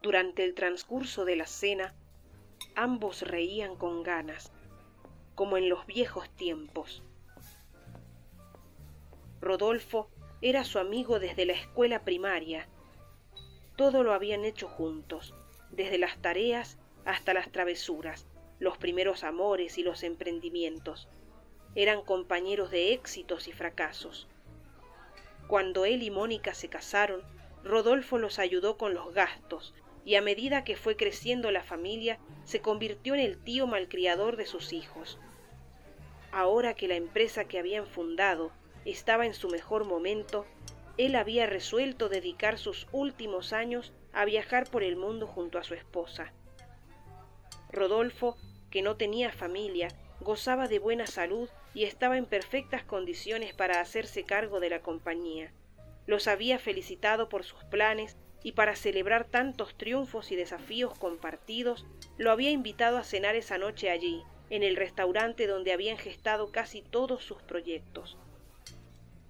Durante el transcurso de la cena, ambos reían con ganas, como en los viejos tiempos. Rodolfo era su amigo desde la escuela primaria. Todo lo habían hecho juntos, desde las tareas hasta las travesuras, los primeros amores y los emprendimientos. Eran compañeros de éxitos y fracasos. Cuando él y Mónica se casaron, Rodolfo los ayudó con los gastos, y a medida que fue creciendo la familia, se convirtió en el tío malcriador de sus hijos. Ahora que la empresa que habían fundado estaba en su mejor momento, él había resuelto dedicar sus últimos años a viajar por el mundo junto a su esposa. Rodolfo, que no tenía familia, gozaba de buena salud y estaba en perfectas condiciones para hacerse cargo de la compañía. Los había felicitado por sus planes y para celebrar tantos triunfos y desafíos compartidos, lo había invitado a cenar esa noche allí, en el restaurante donde habían gestado casi todos sus proyectos.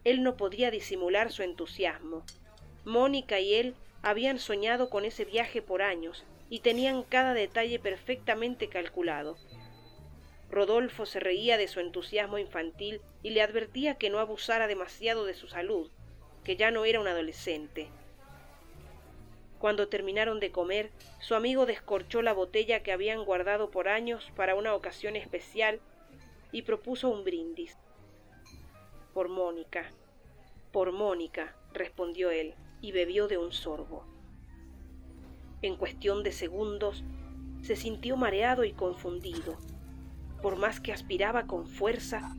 Él no podía disimular su entusiasmo. Mónica y él habían soñado con ese viaje por años y tenían cada detalle perfectamente calculado. Rodolfo se reía de su entusiasmo infantil y le advertía que no abusara demasiado de su salud, que ya no era un adolescente. Cuando terminaron de comer, su amigo descorchó la botella que habían guardado por años para una ocasión especial y propuso un brindis. Por Mónica, por Mónica, respondió él, y bebió de un sorbo. En cuestión de segundos, se sintió mareado y confundido. Por más que aspiraba con fuerza,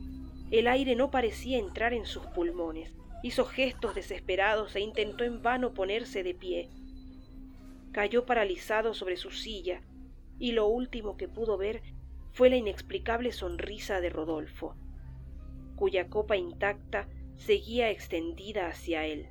el aire no parecía entrar en sus pulmones. Hizo gestos desesperados e intentó en vano ponerse de pie. Cayó paralizado sobre su silla, y lo último que pudo ver fue la inexplicable sonrisa de Rodolfo cuya copa intacta seguía extendida hacia él.